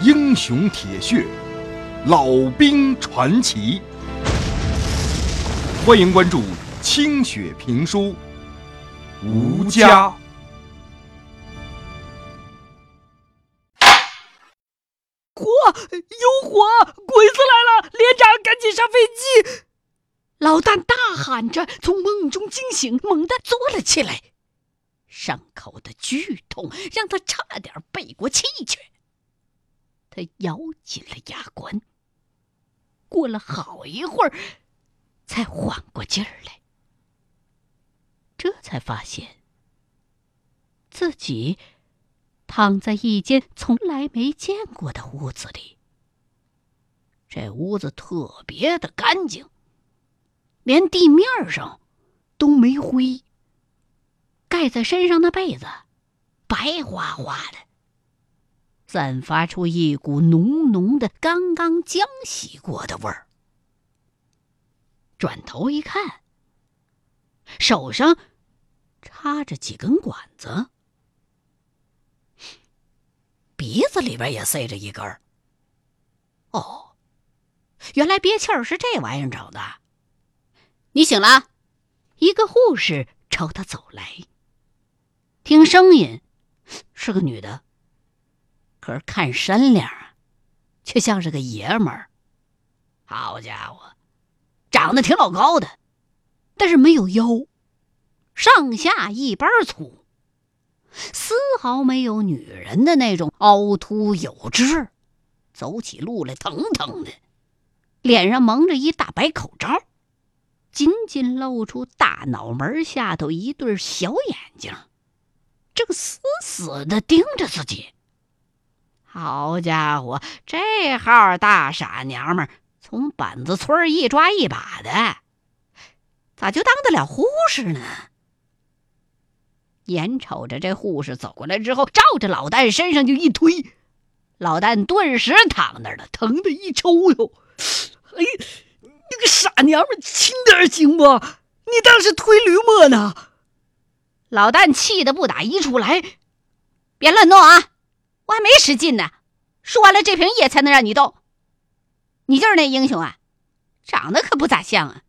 英雄铁血，老兵传奇。欢迎关注清雪评书，吴家。火！有火！鬼子来了！连长，赶紧上飞机！老旦大喊着，从梦中惊醒，猛地坐了起来。伤口的剧痛让他差点背过气去。他咬紧了牙关，过了好一会儿，才缓过劲儿来。这才发现，自己躺在一间从来没见过的屋子里。这屋子特别的干净，连地面上都没灰。盖在身上的被子，白花花的，散发出一股浓浓的刚刚浆洗过的味儿。转头一看，手上插着几根管子，鼻子里边也塞着一根儿。哦，原来憋气儿是这玩意儿找的。你醒了，一个护士朝他走来。听声音是个女的，可看身量啊，却像是个爷们儿。好家伙，长得挺老高的，但是没有腰，上下一般粗，丝毫没有女人的那种凹凸有致，走起路来腾腾的，脸上蒙着一大白口罩，仅仅露出大脑门下头一对小眼睛。正死死的盯着自己。好家伙，这号大傻娘们从板子村一抓一把的，咋就当得了护士呢？眼瞅着这护士走过来之后，照着老旦身上就一推，老旦顿时躺那儿了，疼的一抽抽！哎，你个傻娘们，轻点行不？你当是推驴磨呢？老旦气得不打一处来，别乱动啊！我还没使劲呢，输完了这瓶液才能让你动。你就是那英雄啊，长得可不咋像啊。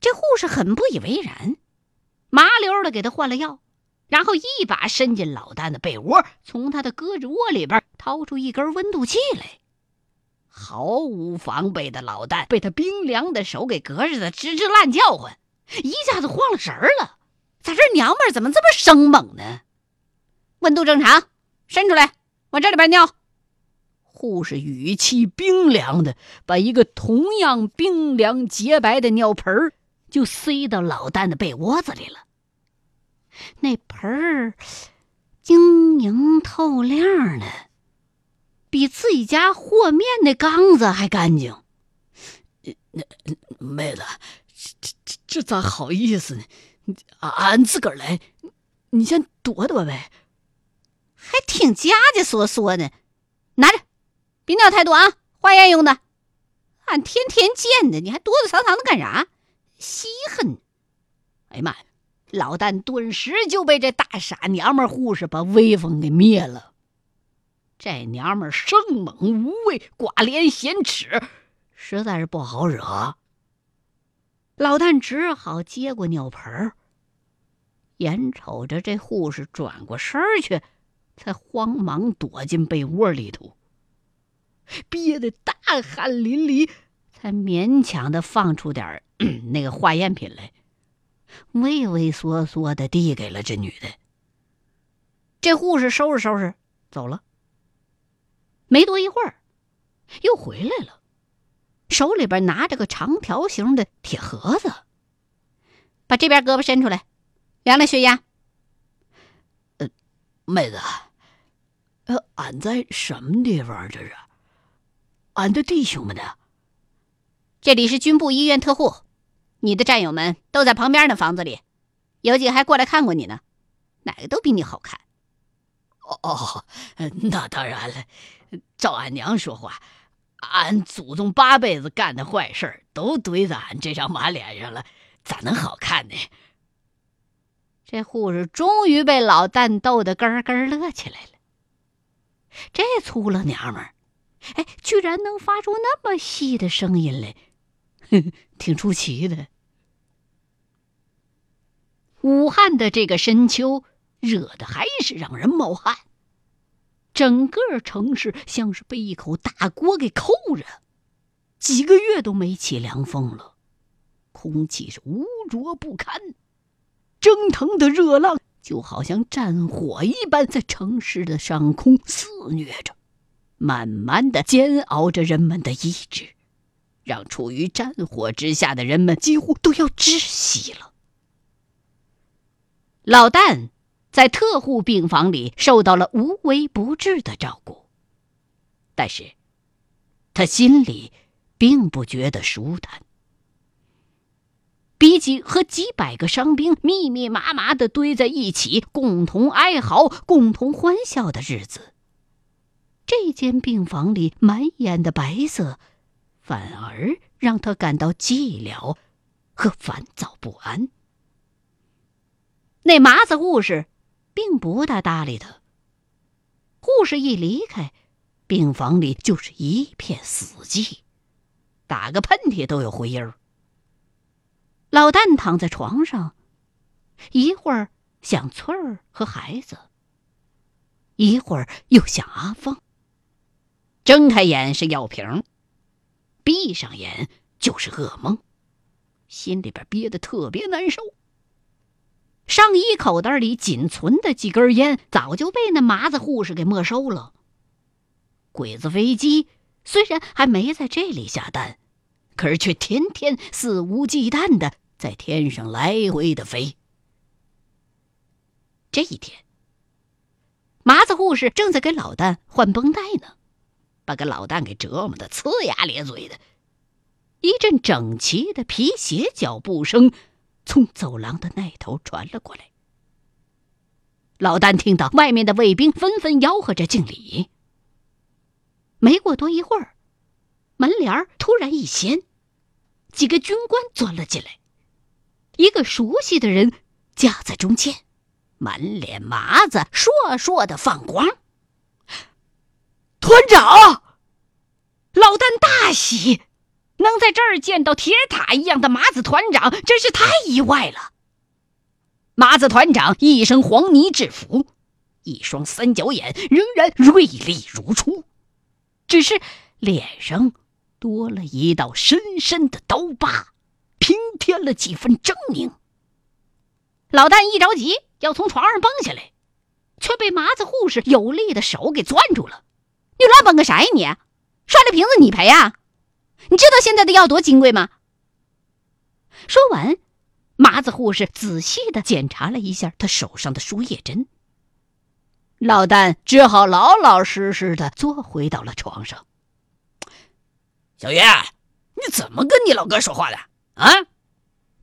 这护士很不以为然，麻溜的给他换了药，然后一把伸进老旦的被窝，从他的胳肢窝里边掏出一根温度计来。毫无防备的老旦被他冰凉的手给隔着的吱吱乱叫唤，一下子慌了神儿了。咋这娘们儿怎么这么生猛呢？温度正常，伸出来，往这里边尿。护士语气冰凉的把一个同样冰凉洁白的尿盆儿就塞到老旦的被窝子里了。那盆儿晶莹透亮的，比自己家和面那缸子还干净。那妹子，这这这咋好意思呢？俺自个儿来，你先躲躲呗。还挺家家缩缩的，拿着，别尿太多啊，化验用的。俺天天见的，你还躲躲藏藏的干啥？稀罕！哎呀妈呀！老旦顿时就被这大傻娘们护士把威风给灭了。这娘们生猛无畏，寡廉鲜耻，实在是不好惹。老旦只好接过尿盆儿，眼瞅着这护士转过身去，才慌忙躲进被窝里头，憋得大汗淋漓，才勉强的放出点 那个化验品来，畏畏缩缩的递给了这女的。这护士收拾收拾走了，没多一会儿，又回来了。手里边拿着个长条形的铁盒子，把这边胳膊伸出来，量量血压。呃，妹子，呃，俺在什么地方？这是俺的弟兄们呢？这里是军部医院特护，你的战友们都在旁边的房子里，有几个还过来看过你呢，哪个都比你好看。哦哦，那当然了，照俺娘说话。俺祖宗八辈子干的坏事都堆在俺这张马脸上了，咋能好看呢？这护士终于被老旦逗得咯咯乐起来了。这粗了娘们儿，哎，居然能发出那么细的声音来，挺出奇的。武汉的这个深秋，热的还是让人冒汗，整个城市像是被一口大锅给扣着，几个月都没起凉风了，空气是污浊不堪，蒸腾的热浪。就好像战火一般，在城市的上空肆虐着，慢慢的煎熬着人们的意志，让处于战火之下的人们几乎都要窒息了。老旦在特护病房里受到了无微不至的照顾，但是，他心里并不觉得舒坦。比起和几百个伤兵密密麻麻的堆在一起，共同哀嚎、共同欢笑的日子，这间病房里满眼的白色，反而让他感到寂寥和烦躁不安。那麻子护士并不大搭理他。护士一离开，病房里就是一片死寂，打个喷嚏都有回音儿。老旦躺在床上，一会儿想翠儿和孩子，一会儿又想阿芳。睁开眼是药瓶，闭上眼就是噩梦，心里边憋得特别难受。上衣口袋里仅存的几根烟，早就被那麻子护士给没收了。鬼子飞机虽然还没在这里下蛋，可是却天天肆无忌惮的。在天上来回的飞。这一天，麻子护士正在给老旦换绷带呢，把个老旦给折磨的呲牙咧嘴的。一阵整齐的皮鞋脚步声从走廊的那头传了过来。老旦听到外面的卫兵纷纷吆喝着敬礼。没过多一会儿，门帘突然一掀，几个军官钻了进来。一个熟悉的人夹在中间，满脸麻子，烁烁的放光。团长，老旦大喜，能在这儿见到铁塔一样的麻子团长，真是太意外了。麻子团长一身黄泥制服，一双三角眼仍然锐利如初，只是脸上多了一道深深的刀疤。平添了几分狰狞。老旦一着急要从床上蹦下来，却被麻子护士有力的手给攥住了。“你乱蹦个啥呀你？摔了瓶子你赔啊？你知道现在的药多金贵吗？”说完，麻子护士仔细的检查了一下他手上的输液针。老旦只好老老实实的坐回到了床上。小云，你怎么跟你老哥说话的？啊！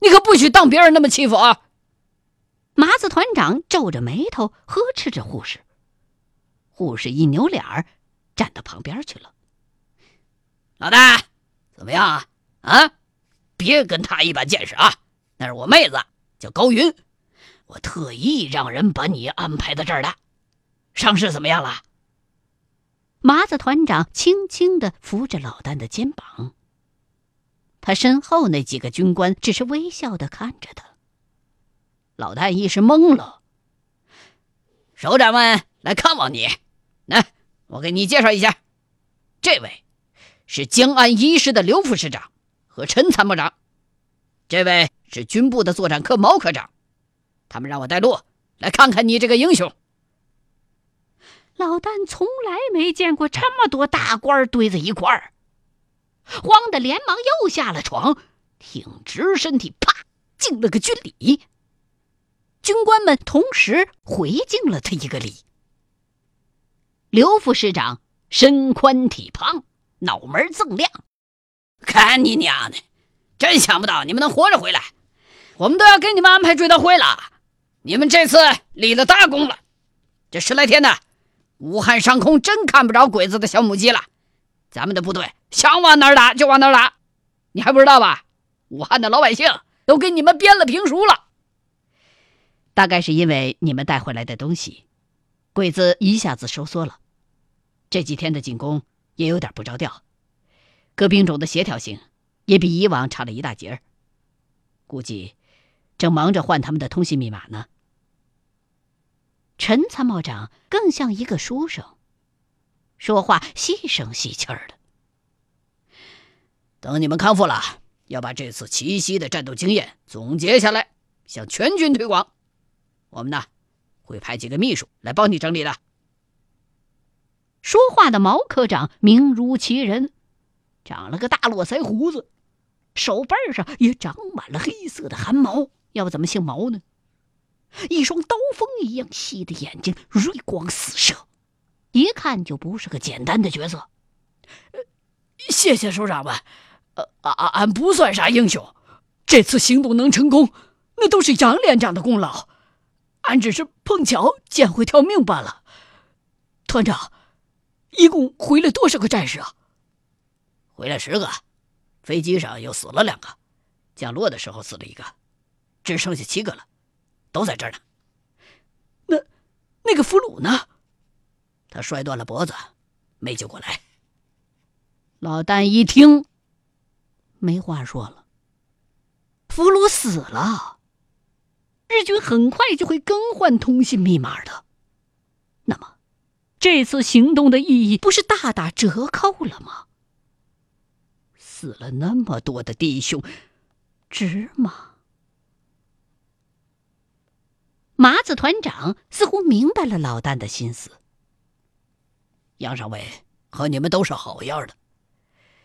你可不许当别人那么欺负啊！麻子团长皱着眉头呵斥着护士。护士一扭脸儿，站到旁边去了。老大，怎么样啊？啊！别跟他一般见识啊！那是我妹子，叫高云，我特意让人把你安排到这儿的。伤势怎么样了？麻子团长轻轻的扶着老旦的肩膀。他身后那几个军官只是微笑的看着他。老旦一时懵了。首长们来看望你，来，我给你介绍一下，这位是江安一师的刘副师长和陈参谋长，这位是军部的作战科毛科长，他们让我带路来看看你这个英雄。老旦从来没见过这么多大官堆在一块儿。慌得连忙又下了床，挺直身体，啪敬了个军礼。军官们同时回敬了他一个礼。刘副师长身宽体胖，脑门锃亮，看你娘的，真想不到你们能活着回来！我们都要给你们安排追悼会了。你们这次立了大功了。这十来天呢，武汉上空真看不着鬼子的小母鸡了。咱们的部队想往哪儿打就往哪儿打，你还不知道吧？武汉的老百姓都给你们编了评书了。大概是因为你们带回来的东西，鬼子一下子收缩了。这几天的进攻也有点不着调，各兵种的协调性也比以往差了一大截儿。估计正忙着换他们的通信密码呢。陈参谋长更像一个书生，说话细声细气儿的。等你们康复了，要把这次奇袭的战斗经验总结下来，向全军推广。我们呢，会派几个秘书来帮你整理的。说话的毛科长名如其人，长了个大络腮胡子，手背上也长满了黑色的汗毛，要不怎么姓毛呢？一双刀锋一样细的眼睛，锐光四射，一看就不是个简单的角色。谢谢首长们，呃，俺俺不算啥英雄，这次行动能成功，那都是杨连长的功劳，俺只是碰巧捡回条命罢了。团长。一共回来多少个战士啊？回来十个，飞机上又死了两个，降落的时候死了一个，只剩下七个了，都在这儿呢。那那个俘虏呢？他摔断了脖子，没救过来。老旦一听，没话说了。俘虏死了，日军很快就会更换通信密码的。那么。这次行动的意义不是大打折扣了吗？死了那么多的弟兄，值吗？麻子团长似乎明白了老旦的心思。杨上尉和你们都是好样的，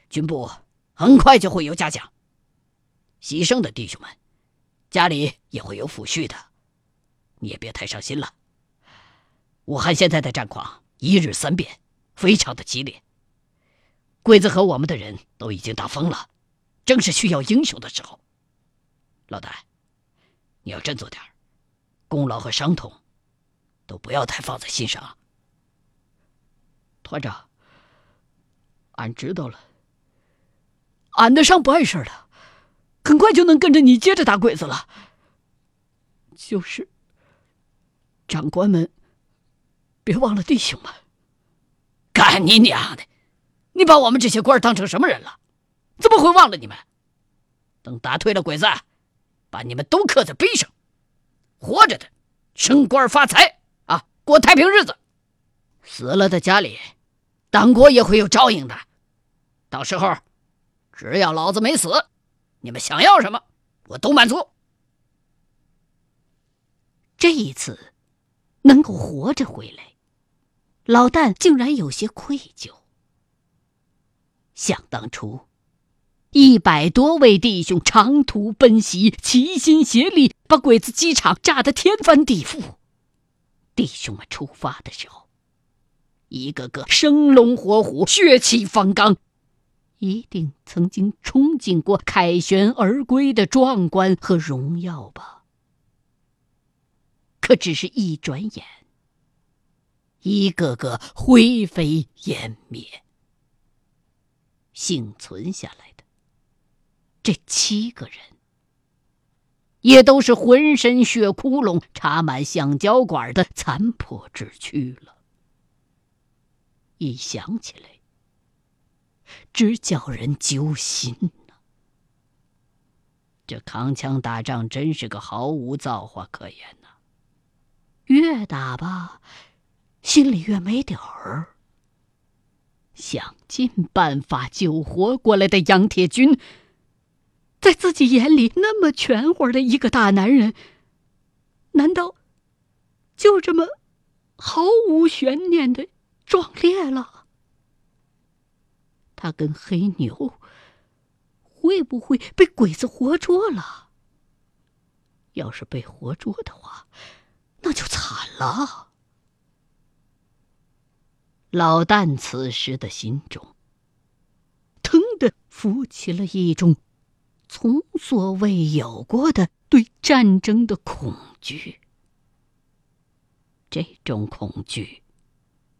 军部很快就会有嘉奖。牺牲的弟兄们，家里也会有抚恤的，你也别太伤心了。武汉现在的战况。一日三变，非常的激烈。鬼子和我们的人都已经打疯了，正是需要英雄的时候。老大，你要振作点功劳和伤痛都不要太放在心上。团长，俺知道了。俺的伤不碍事的，很快就能跟着你接着打鬼子了。就是，长官们。别忘了弟兄们！干你娘的！你把我们这些官当成什么人了？怎么会忘了你们？等打退了鬼子，把你们都刻在碑上。活着的升官发财啊，过太平日子；死了的家里，党国也会有照应的。到时候，只要老子没死，你们想要什么，我都满足。这一次，能够活着回来。老旦竟然有些愧疚。想当初，一百多位弟兄长途奔袭，齐心协力把鬼子机场炸得天翻地覆。弟兄们出发的时候，一个个生龙活虎、血气方刚，一定曾经憧憬过凯旋而归的壮观和荣耀吧？可只是一转眼。一个个灰飞烟灭，幸存下来的这七个人，也都是浑身血窟窿、插满橡胶管的残破之躯了。一想起来，直叫人揪心呐！这扛枪打仗真是个毫无造化可言呐！越打吧。心里越没底儿，想尽办法救活过来的杨铁军，在自己眼里那么全乎的一个大男人，难道就这么毫无悬念的壮烈了？他跟黑牛会不会被鬼子活捉了？要是被活捉的话，那就惨了。老旦此时的心中，腾的浮起了一种从所未有过的对战争的恐惧。这种恐惧，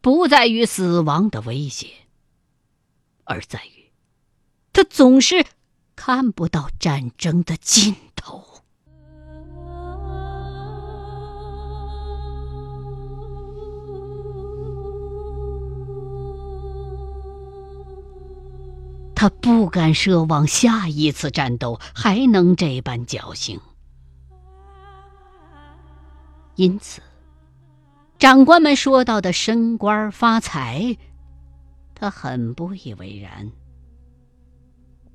不在于死亡的威胁，而在于他总是看不到战争的尽头。他不敢奢望下一次战斗还能这般侥幸，因此，长官们说到的升官发财，他很不以为然。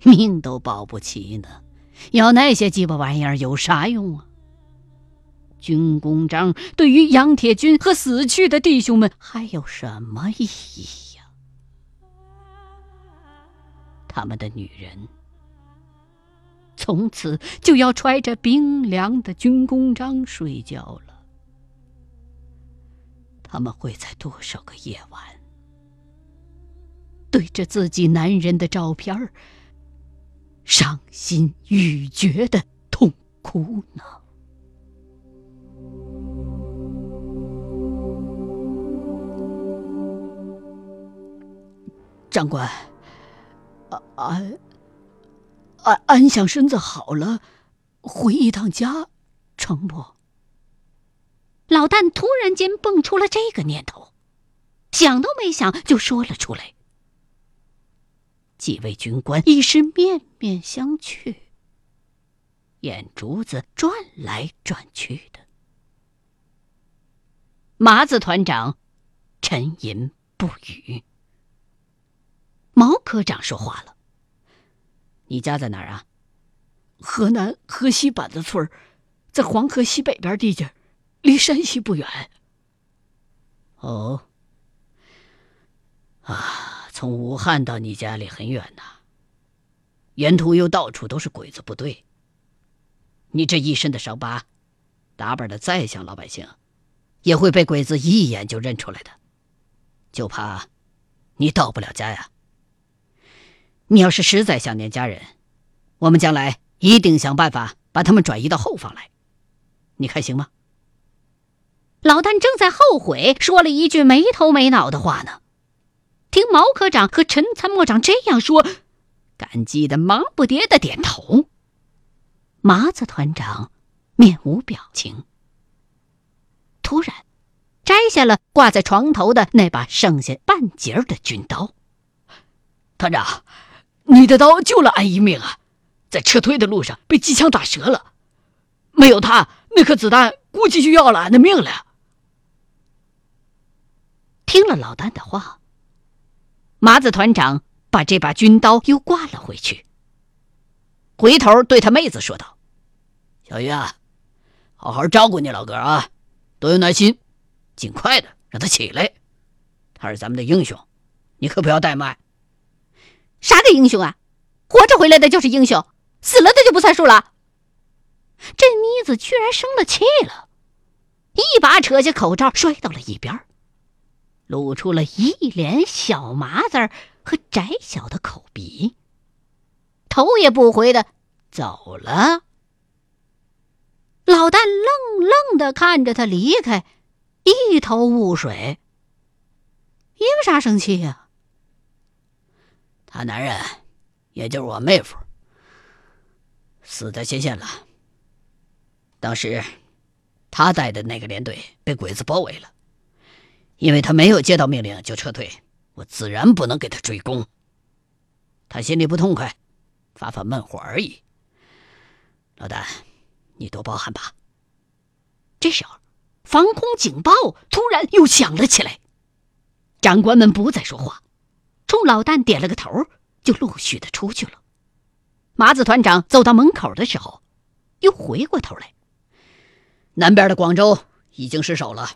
命都保不齐呢，要那些鸡巴玩意儿有啥用啊？军功章对于杨铁军和死去的弟兄们还有什么意义呀？他们的女人从此就要揣着冰凉的军功章睡觉了。他们会在多少个夜晚对着自己男人的照片儿伤心欲绝的痛哭呢？长官。安安安想身子好了，回一趟家，成不？老旦突然间蹦出了这个念头，想都没想就说了出来。几位军官已是面面相觑，眼珠子转来转去的。麻子团长沉吟不语。毛科长说话了：“你家在哪儿啊？河南河西板子村在黄河西北边地界，离山西不远。”哦，啊，从武汉到你家里很远呐，沿途又到处都是鬼子部队。你这一身的伤疤，打扮的再像老百姓，也会被鬼子一眼就认出来的。就怕你到不了家呀。你要是实在想念家人，我们将来一定想办法把他们转移到后方来，你看行吗？老旦正在后悔说了一句没头没脑的话呢，听毛科长和陈参谋长这样说，感激的忙不迭的点头。麻子团长面无表情，突然摘下了挂在床头的那把剩下半截的军刀，团长。你的刀救了俺一命啊，在撤退的路上被机枪打折了，没有他，那颗子弹估计就要了俺的命了。听了老丹的话，麻子团长把这把军刀又挂了回去，回头对他妹子说道：“小鱼啊，好好照顾你老哥啊，多有耐心，尽快的让他起来，他是咱们的英雄，你可不要怠慢。”啥个英雄啊？活着回来的就是英雄，死了的就不算数了。这妮子居然生了气了，一把扯下口罩摔到了一边，露出了一脸小麻子和窄小的口鼻，头也不回的走了。老旦愣愣的看着他离开，一头雾水。因为啥生气呀？他男人，也就是我妹夫，死在前线了。当时，他带的那个连队被鬼子包围了，因为他没有接到命令就撤退，我自然不能给他追功。他心里不痛快，发发闷火而已。老旦，你多包涵吧。这时候，防空警报突然又响了起来，长官们不再说话。冲老旦点了个头，就陆续的出去了。麻子团长走到门口的时候，又回过头来。南边的广州已经失守了，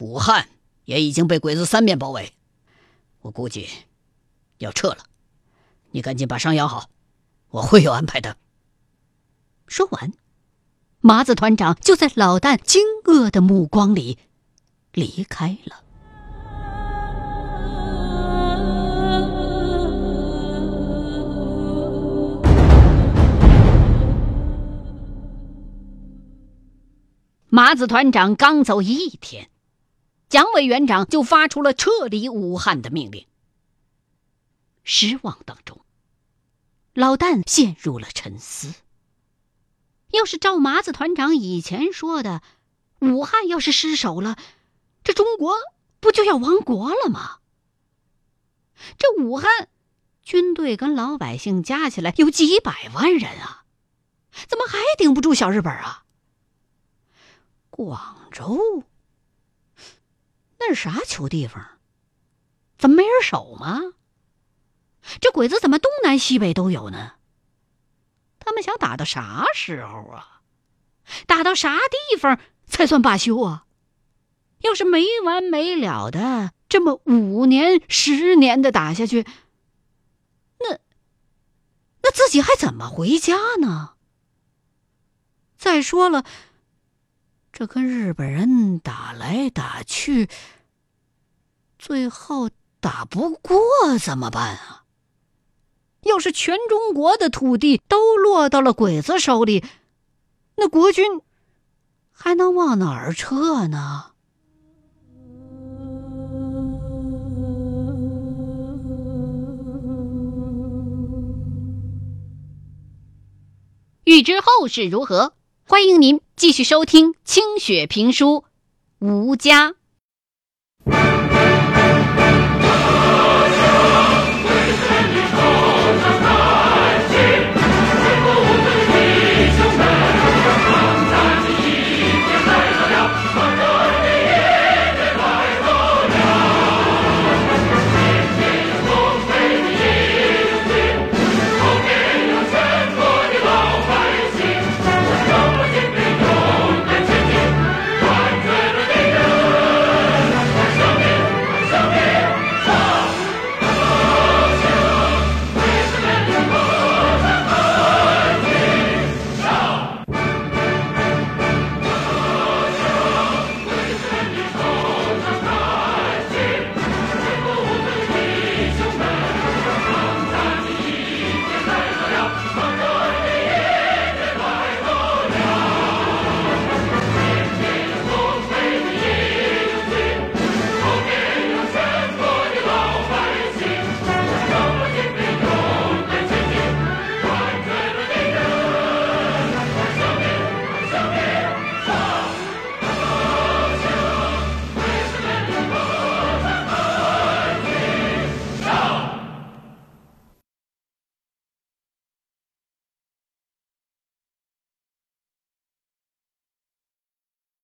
武汉也已经被鬼子三面包围，我估计要撤了。你赶紧把伤养好，我会有安排的。说完，麻子团长就在老旦惊愕的目光里离开了。麻子团长刚走一天，蒋委员长就发出了撤离武汉的命令。失望当中，老旦陷入了沉思。要是赵麻子团长以前说的，武汉要是失守了，这中国不就要亡国了吗？这武汉军队跟老百姓加起来有几百万人啊，怎么还顶不住小日本啊？广州，那是啥球地方？怎么没人守吗？这鬼子怎么东南西北都有呢？他们想打到啥时候啊？打到啥地方才算罢休啊？要是没完没了的这么五年、十年的打下去，那那自己还怎么回家呢？再说了，这跟日本人打来打去，最后打不过怎么办啊？要是全中国的土地都落到了鬼子手里，那国军还能往哪儿撤呢？欲知后事如何，欢迎您继续收听清雪评书《吴家》。